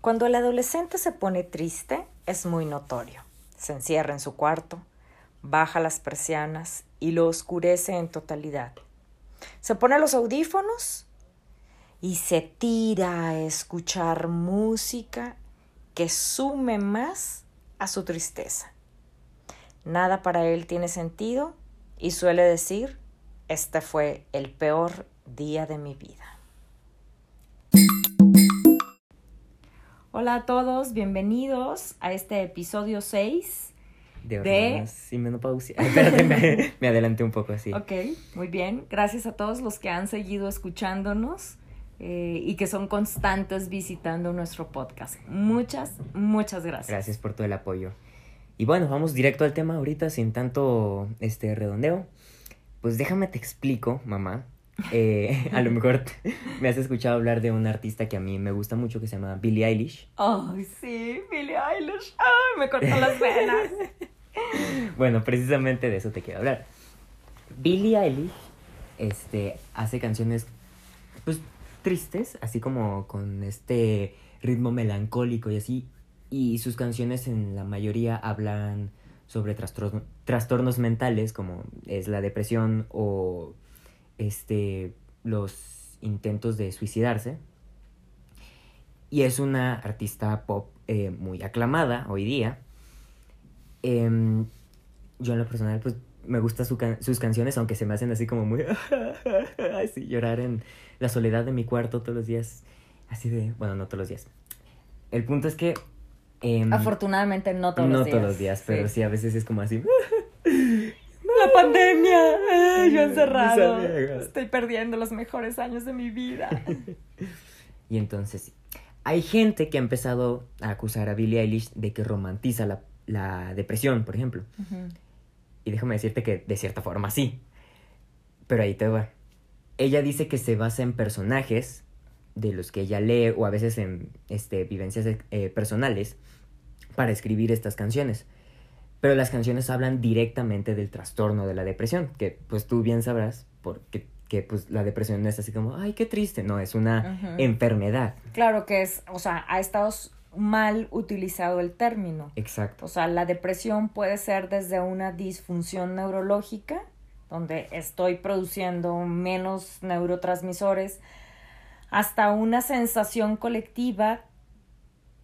Cuando el adolescente se pone triste, es muy notorio. Se encierra en su cuarto, baja las persianas y lo oscurece en totalidad. Se pone los audífonos y se tira a escuchar música que sume más a su tristeza. Nada para él tiene sentido y suele decir, este fue el peor día de mi vida. Hola a todos, bienvenidos a este episodio 6 de y menopausia. Espérate, me, me, adelanté un poco así. Ok, muy bien. Gracias a todos los que han seguido escuchándonos eh, y que son constantes visitando nuestro podcast. Muchas, muchas gracias. Gracias por todo el apoyo. Y bueno, vamos directo al tema ahorita sin tanto este redondeo. Pues déjame te explico, mamá, eh, a lo mejor me has escuchado hablar de un artista que a mí me gusta mucho que se llama Billie Eilish. Ay, sí, Billie Eilish. Ay, me cortó las venas. bueno, precisamente de eso te quiero hablar. Billie Eilish este, hace canciones pues tristes, así como con este ritmo melancólico y así. Y sus canciones en la mayoría hablan sobre trastornos mentales como es la depresión o este, los intentos de suicidarse. Y es una artista pop eh, muy aclamada hoy día. Em, yo en lo personal, pues me gustan sus canciones, aunque se me hacen así como muy... así, llorar en la soledad de mi cuarto todos los días. Así de... Bueno, no todos los días. El punto es que... Em, Afortunadamente no todos los días. No todos los días, pero sí. a veces es como así... La pandemia. yo encerrado. Estoy perdiendo los mejores años de mi vida. y entonces, hay gente que ha empezado a acusar a Billie Eilish de que romantiza la, depresión, por ejemplo. Y déjame decirte que de cierta forma sí. Pero ahí te va. Ella dice que se basa en personajes de los que ella lee o a veces en este, vivencias eh, personales para escribir estas canciones pero las canciones hablan directamente del trastorno de la depresión, que pues tú bien sabrás, porque que pues la depresión no es así como, ay, qué triste, no, es una enfermedad. Claro que es, o sea, ha estado mal utilizado el término. Exacto. O sea, la depresión puede ser desde una disfunción neurológica, donde estoy produciendo menos neurotransmisores, hasta una sensación colectiva,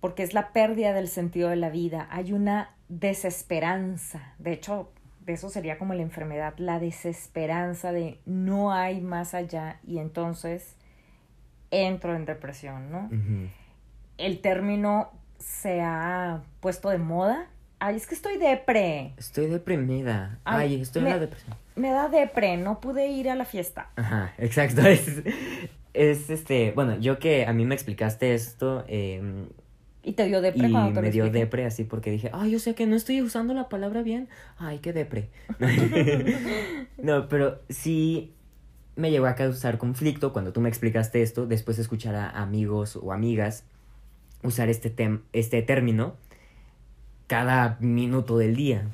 porque es la pérdida del sentido de la vida. Hay una desesperanza. De hecho, de eso sería como la enfermedad, la desesperanza de no hay más allá y entonces entro en depresión, ¿no? El término se ha puesto de moda. Ay, es que estoy depre. Estoy deprimida. Ay, estoy en la depresión. Me da depre, no pude ir a la fiesta. Ajá, exacto. Es, este, bueno, yo que a mí me explicaste esto, eh, y te dio depre y cuando me dio depre así porque dije, ay, o sea que no estoy usando la palabra bien. Ay, qué depre. no, pero sí me llegó a causar conflicto cuando tú me explicaste esto, después de escuchar a amigos o amigas usar este, tem este término cada minuto del día.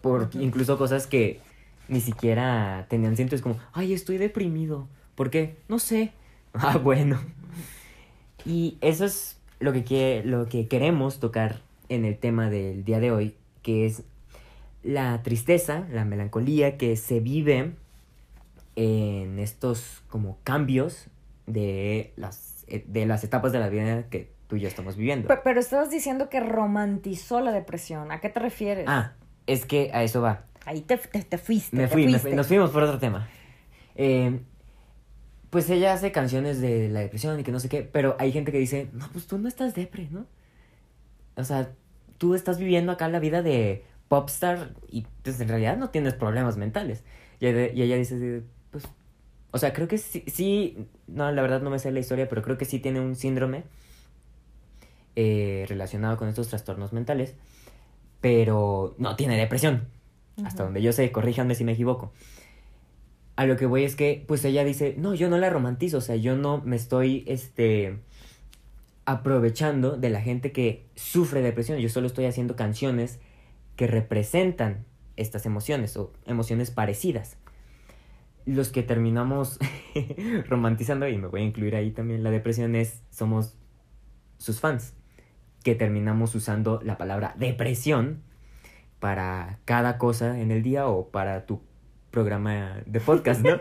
Por incluso cosas que ni siquiera tenían sentido. Es como, ay, estoy deprimido. ¿Por qué? No sé. Ah, bueno. Y eso es lo que, lo que queremos tocar en el tema del día de hoy, que es la tristeza, la melancolía que se vive en estos como cambios de las, eh, de las etapas de la vida que tú y yo estamos viviendo. Pero, estabas diciendo que romantizó la depresión. ¿A qué te refieres? Ah, es que a eso va. Ahí te, te, fuiste. Me fui, nos fuimos por otro tema. Eh, pues ella hace canciones de la depresión y que no sé qué, pero hay gente que dice, no, pues tú no estás depre, ¿no? O sea, tú estás viviendo acá la vida de popstar y pues en realidad no tienes problemas mentales. Y, ella dice, pues, o sea, creo que sí, sí, no, la verdad no me sé la historia, pero creo que sí tiene un síndrome eh, relacionado con estos trastornos mentales, pero no tiene depresión. Hasta donde yo sé, corríjanme si me equivoco. A lo que voy es que, pues ella dice, no, yo no la romantizo, o sea, yo no me estoy, este, aprovechando de la gente que sufre depresión, yo solo estoy haciendo canciones que representan estas emociones o emociones parecidas. Los que terminamos romantizando, y me voy a incluir ahí también, la depresión es, somos sus fans que terminamos usando la palabra depresión para cada cosa en el día o para tu programa de podcast, ¿no?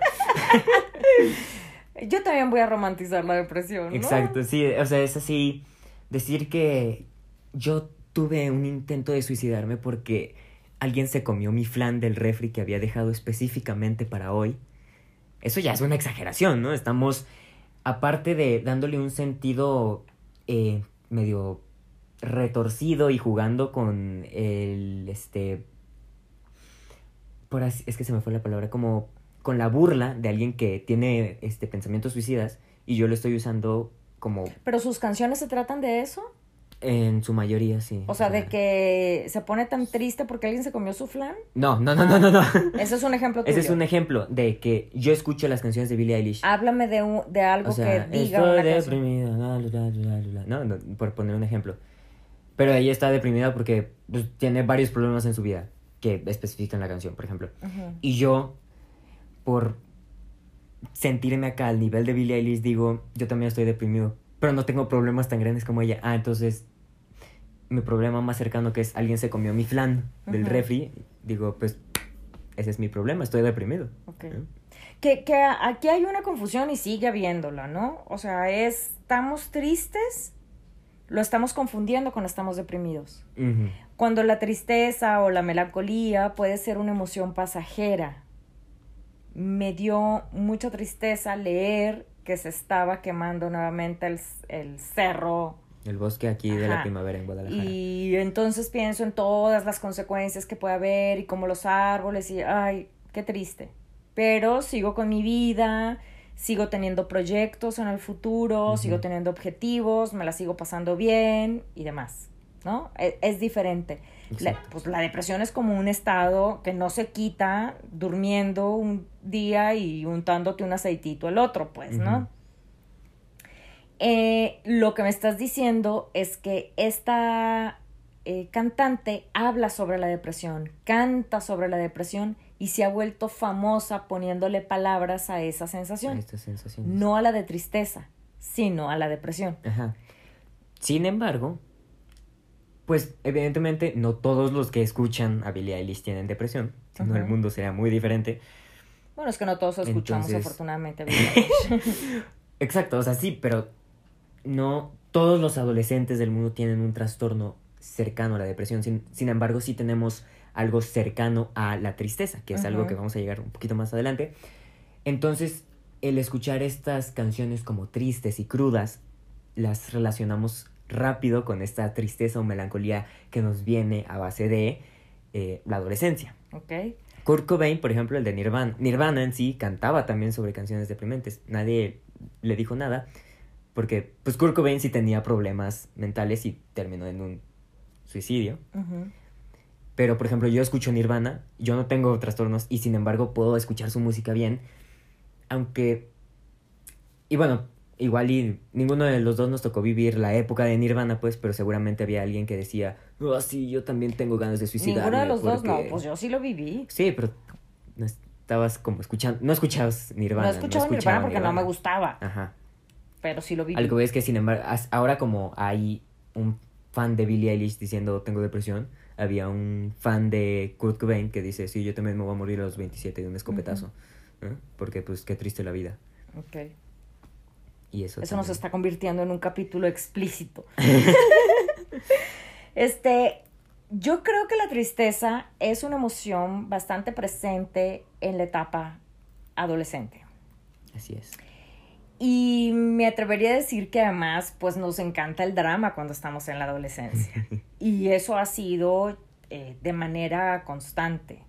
Yo también voy a romantizar la depresión. ¿no? Exacto, sí, o sea, es así, decir que yo tuve un intento de suicidarme porque alguien se comió mi flan del refri que había dejado específicamente para hoy. Eso ya es una exageración, ¿no? Estamos, aparte de dándole un sentido eh, medio retorcido y jugando con el, este, por así, es que se me fue la palabra, como con la burla de alguien que tiene, este, pensamientos suicidas y yo lo estoy usando como... Pero sus canciones se tratan de eso. En su mayoría, sí. O sea, de que se pone tan triste porque alguien se comió su flan. No, no, no, no, no, no. Ese es un ejemplo tuyo. Ese es un ejemplo de que yo escucho las canciones de Billie Eilish. Háblame de, un, de algo que diga estoy no, por poner un ejemplo. Pero ella está deprimida porque pues, tiene varios problemas en su vida que especifican la canción, por ejemplo. Y yo, por sentirme acá al nivel de Billie Eilish, digo, yo también estoy deprimido, pero no tengo problemas tan grandes como ella. Ah, entonces, mi problema más cercano que es alguien se comió mi flan del refri, digo, pues, ese es mi problema, estoy deprimido. Ok. ¿no? Que, que aquí hay una confusión y sigue habiéndola, ¿no? O sea, es, estamos tristes, lo estamos confundiendo con estamos deprimidos. Ujú. Cuando la tristeza o la melancolía puede ser una emoción pasajera. Me dio mucha tristeza leer que se estaba quemando nuevamente el, el cerro El bosque aquí de la primavera en Guadalajara. y entonces pienso en todas las consecuencias que puede haber y como los árboles y ay, qué triste. Pero sigo con mi vida, sigo teniendo proyectos en el futuro, sigo teniendo objetivos, me la sigo pasando bien y demás, ¿no? Es, es diferente. La, pues la depresión es como un estado que no se quita durmiendo un día y untándote un aceitito el otro, pues, ¿no? Eh, lo que me estás diciendo es que esta eh, cantante habla sobre la depresión, canta sobre la depresión y se ha vuelto famosa poniéndole palabras a esa sensación. Estas sensaciones. No a la de tristeza, sino a la depresión. Ajá. Sin embargo, pues evidentemente no todos los que escuchan a Billie Eilish tienen depresión, si no el mundo sería muy diferente. Bueno, es que no todos escuchamos Entonces- afortunadamente. Billie Eilish. Exacto, o sea, sí, pero no todos los adolescentes del mundo tienen un trastorno cercano a la depresión. Sin, sin embargo, sí tenemos algo cercano a la tristeza, que es algo que vamos a llegar un poquito más adelante. Entonces, el escuchar estas canciones como tristes y crudas, las relacionamos rápido con esta tristeza o melancolía que nos viene a base de eh, la adolescencia. ¿Ok? Kurt Cobain, por ejemplo, el de Nirvana, Nirvana en sí cantaba también sobre canciones deprimentes. Nadie le dijo nada porque pues Kurt Cobain sí tenía problemas mentales y terminó en un suicidio. Pero, por ejemplo, yo escucho Nirvana, yo no tengo trastornos y sin embargo puedo escuchar su música bien. Aunque... Y bueno, igual y ninguno de los dos nos tocó vivir la época de Nirvana, pues, pero seguramente había alguien que decía, oh, sí, yo también tengo ganas de suicidarme. Ninguno de los dos, no, porque-". pues yo sí lo viví. Sí, pero no estabas como escuchando, no escuchabas Nirvana. no escuchaba Nirvana porque no me gustaba, Ajá. pero sí lo viví. Algo es que, sin embargo, ahora como hay un fan de Billie Eilish diciendo tengo depresión, había un fan de Kurt Cobain que dice, sí, yo también me voy a morir a los 27 de un escopetazo. ¿no? Porque, pues, qué triste la vida. Ok. Y eso Eso nos está convirtiendo en un capítulo explícito. este, yo creo que la tristeza es una emoción bastante presente en la etapa adolescente. Así es. Y me atrevería a decir que además, pues nos encanta el drama cuando estamos en la adolescencia. Y eso ha sido eh, de manera constante.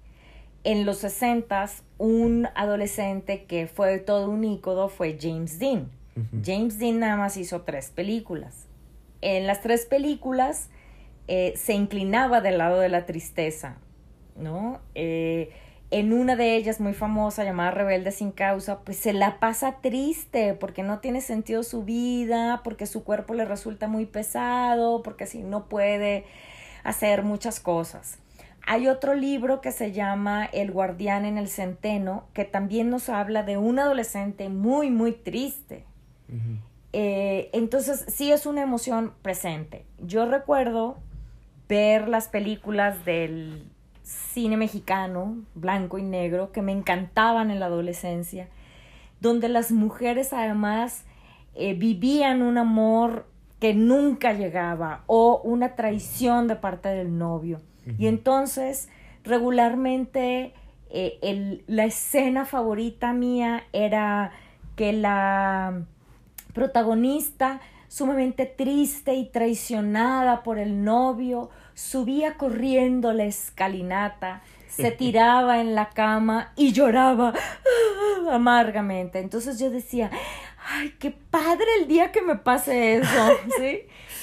En los 60 un adolescente que fue todo un ícono fue James Dean. James Dean nada más hizo tres películas. en las tres películas eh, se inclinaba del lado de la tristeza, ¿no? Eh, en una de ellas muy famosa llamada Rebelde sin causa, pues se la pasa triste porque no tiene sentido su vida, porque su cuerpo le resulta muy pesado, porque así no puede hacer muchas cosas. Hay otro libro que se llama El guardián en el centeno, que también nos habla de un adolescente muy, muy triste. Eh, entonces, sí es una emoción presente. Yo recuerdo ver las películas del cine mexicano, blanco y negro, que me encantaban en la adolescencia, donde las mujeres además eh, vivían un amor que nunca llegaba o una traición de parte del novio. Y entonces, regularmente, eh, la escena favorita mía era que la protagonista, sumamente triste y traicionada por el novio, subía corriendo la escalinata, se tiraba en la cama y lloraba amargamente. Entonces yo decía, ay, qué padre el día que me pase eso, ¿sí?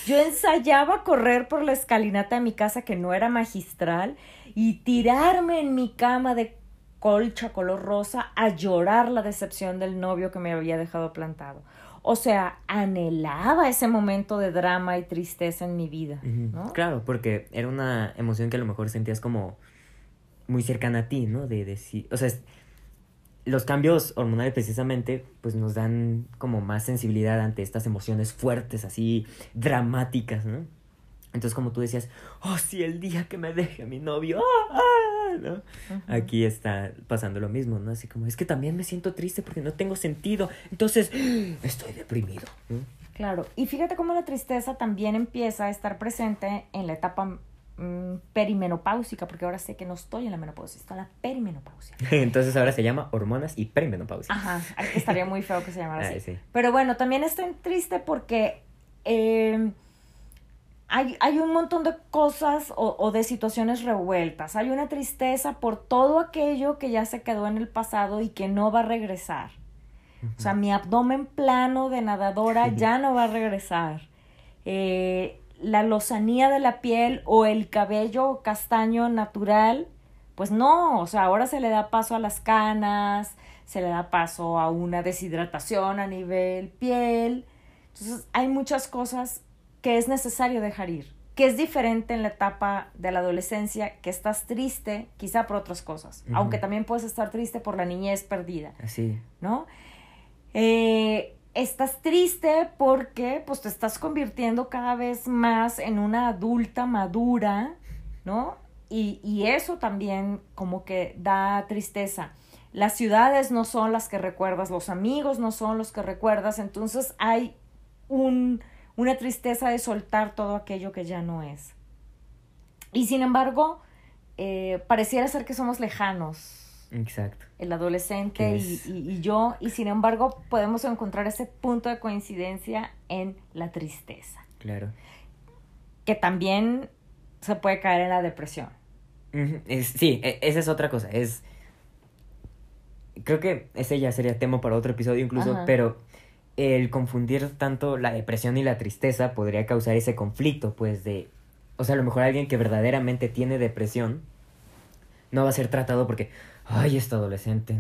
Yo ensayaba correr por la escalinata de mi casa que no era magistral y tirarme en mi cama de colcha color rosa a llorar la decepción del novio que me había dejado plantado. O sea, anhelaba ese momento de drama y tristeza en mi vida, ¿no? Claro, porque era una emoción que a lo mejor sentías como muy cercana a ti, ¿no? De decir, o sea, los cambios hormonales precisamente pues nos dan como más sensibilidad ante estas emociones fuertes, así dramáticas, ¿no? Entonces como tú decías, oh, sí, el día que me deje mi novio, ¡ah! Ah" ¿no? Aquí está pasando lo mismo, ¿no? Así como, es que también me siento triste porque no tengo sentido, entonces estoy deprimido. Claro, y fíjate cómo la tristeza también empieza a estar presente en la etapa Mm, perimenopáusica, porque ahora sé que no estoy en la menopausia, estoy en la perimenopausia. Entonces ahora se llama hormonas y perimenopausia. Ajá, estaría muy feo que se llamara así. Pero bueno, también estoy triste porque eh, hay, hay, un montón de cosas o, de situaciones revueltas. Hay una tristeza por todo aquello que ya se quedó en el pasado y que no va a regresar. O sea, mi abdomen plano de nadadora ya no va a regresar. Eh, la lozanía de la piel o el cabello castaño natural, pues no, o sea, ahora se le da paso a las canas, se le da paso a una deshidratación a nivel piel. Entonces, hay muchas cosas que es necesario dejar ir, que es diferente en la etapa de la adolescencia, que estás triste quizá por otras cosas, aunque también puedes estar triste por la niñez perdida. Así. ¿No? Eh, estás triste porque pues te estás convirtiendo cada vez más en una adulta madura, ¿no? Y, y, eso también como que da tristeza. Las ciudades no son las que recuerdas, los amigos no son los que recuerdas, entonces hay un, una tristeza de soltar todo aquello que ya no es. Y sin embargo, eh, pareciera ser que somos lejanos Exacto. El adolescente y, yo, y sin embargo podemos encontrar ese punto de coincidencia en la tristeza. Claro. Que también se puede caer en la depresión. sí, e, esa es otra cosa. Es. Creo que ese ya sería tema para otro episodio incluso, pero el confundir tanto la depresión y la tristeza podría causar ese conflicto, pues de. O sea, a lo mejor alguien que verdaderamente tiene depresión no va a ser tratado porque, ay, esta adolescente,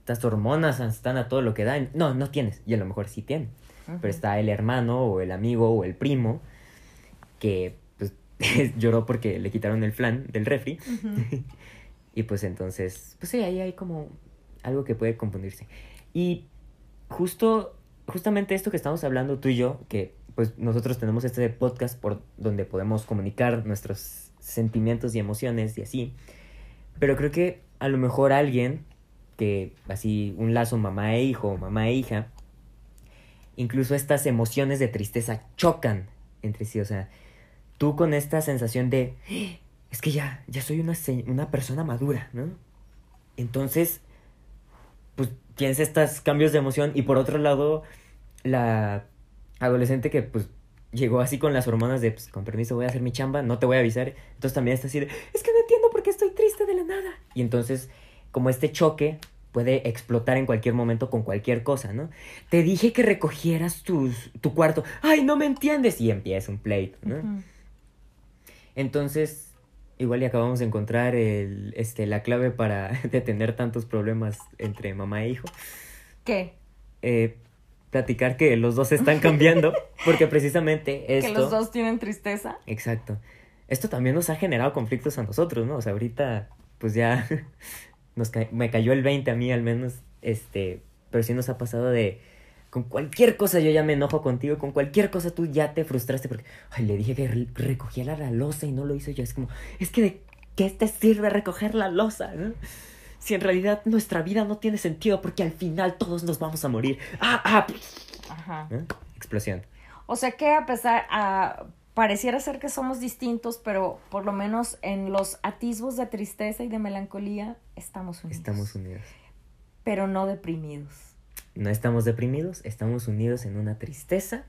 estas hormonas están a todo lo que dan. No, no tienes, y a lo mejor sí tiene. Pero está el hermano o el amigo o el primo que pues lloró porque le quitaron el flan del refri. y pues entonces, pues sí, ahí hay como algo que puede confundirse. Y justo, justamente esto que estamos hablando tú y yo, que pues nosotros tenemos este podcast por donde podemos comunicar nuestros sentimientos y emociones y así. Pero creo que a lo mejor alguien que así un lazo mamá e hijo, mamá e hija, incluso estas emociones de tristeza chocan entre sí, o sea, tú con esta sensación de es que ya ya soy una una persona madura, ¿no? Entonces pues tienes estos cambios de emoción y por otro lado la adolescente que pues llegó así con las hormonas de, pues, con permiso, voy a hacer mi chamba, no te voy a avisar. Entonces también está así de, es que no entiendo por qué estoy triste de la nada. Y entonces, como este choque puede explotar en cualquier momento con cualquier cosa, ¿no? Te dije que recogieras tus, tu cuarto. ¡Ay, no me entiendes! Y empieza un pleito, ¿no? Entonces, igual y acabamos de encontrar el, este, la clave para detener tantos problemas entre mamá e hijo. ¿Qué? Eh, platicar que los dos están cambiando, porque precisamente esto... Que los dos tienen tristeza. Exacto. Esto también nos ha generado conflictos a nosotros, ¿no? O sea, ahorita, pues ya nos ca- me cayó el 20 a mí al menos, este, pero sí nos ha pasado de, con cualquier cosa yo ya me enojo contigo, con cualquier cosa tú ya te frustraste porque, ay, le dije que re- recogiera la losa y no lo hizo yo, es como, es que de qué te sirve recoger la losa, ¿no? Si en realidad nuestra vida no tiene sentido porque al final todos nos vamos a morir. ¡Ah, ah! Ajá. ¿no? Explosión. O sea que a pesar, a, pareciera ser que somos distintos, pero por lo menos en los atisbos de tristeza y de melancolía estamos unidos. Estamos unidos. Pero no deprimidos. No estamos deprimidos, estamos unidos en una tristeza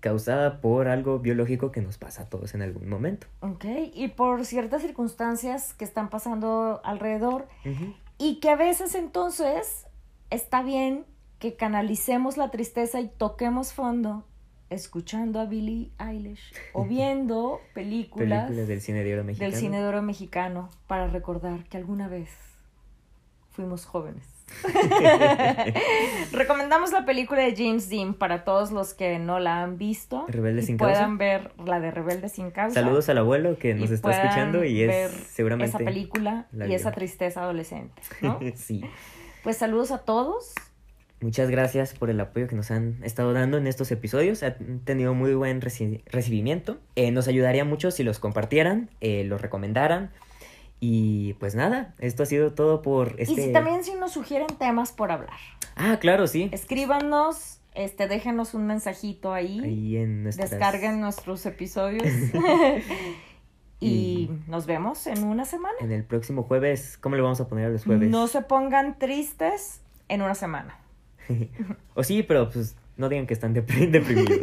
causada por algo biológico que nos pasa a todos en algún momento. Ok, y por ciertas circunstancias que están pasando alrededor y que a veces entonces está bien que canalicemos la tristeza y toquemos fondo escuchando a Billie Eilish o viendo películas, Películas del cine de oro mexicano. del cine de oro mexicano para recordar que alguna vez fuimos jóvenes. Recomendamos la película de James Dean para todos los que no la han visto Rebelde sin puedan causa. ver la de Rebelde sin causa. Saludos al abuelo que nos está puedan escuchando y es seguramente... esa película la y vio. esa tristeza adolescente, ¿no? sí. Pues saludos a todos. Muchas gracias por el apoyo que nos han estado dando en estos episodios. Han tenido muy buen reci- recibimiento. Eh, nos ayudaría mucho si los compartieran, eh, los recomendaran. Y pues nada, esto ha sido todo por este... Y si también si nos sugieren temas por hablar. Ah, claro, sí. Escríbanos, este, déjenos un mensajito ahí, Ahí en nuestras... descarguen nuestros episodios y Y- nos vemos en una semana. En el próximo jueves, ¿cómo le vamos a poner a los jueves? No se pongan tristes en una semana. o sí, pero pues no digan que están depri- deprimidos.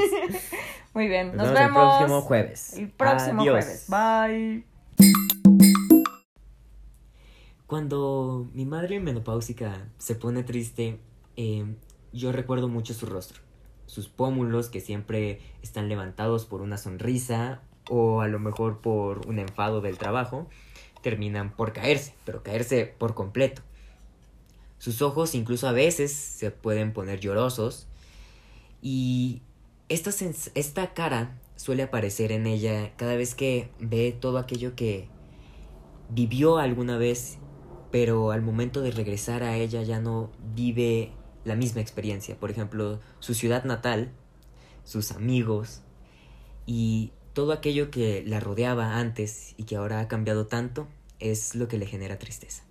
Muy bien, Nos, nos, vemos, vemos el próximo jueves. el próximo Adiós. jueves. Bye. Cuando mi madre menopáusica se pone triste, eh, yo recuerdo mucho su rostro. Sus pómulos que siempre están levantados por una sonrisa o a lo mejor por un enfado del trabajo, terminan por caerse, pero caerse por completo. Sus ojos incluso a veces se pueden poner llorosos y esta, esta cara suele aparecer en ella cada vez que ve todo aquello que vivió alguna vez, pero al momento de regresar a ella ya no vive la misma experiencia. Por ejemplo, su ciudad natal, sus amigos y todo aquello que la rodeaba antes y que ahora ha cambiado tanto es lo que le genera tristeza.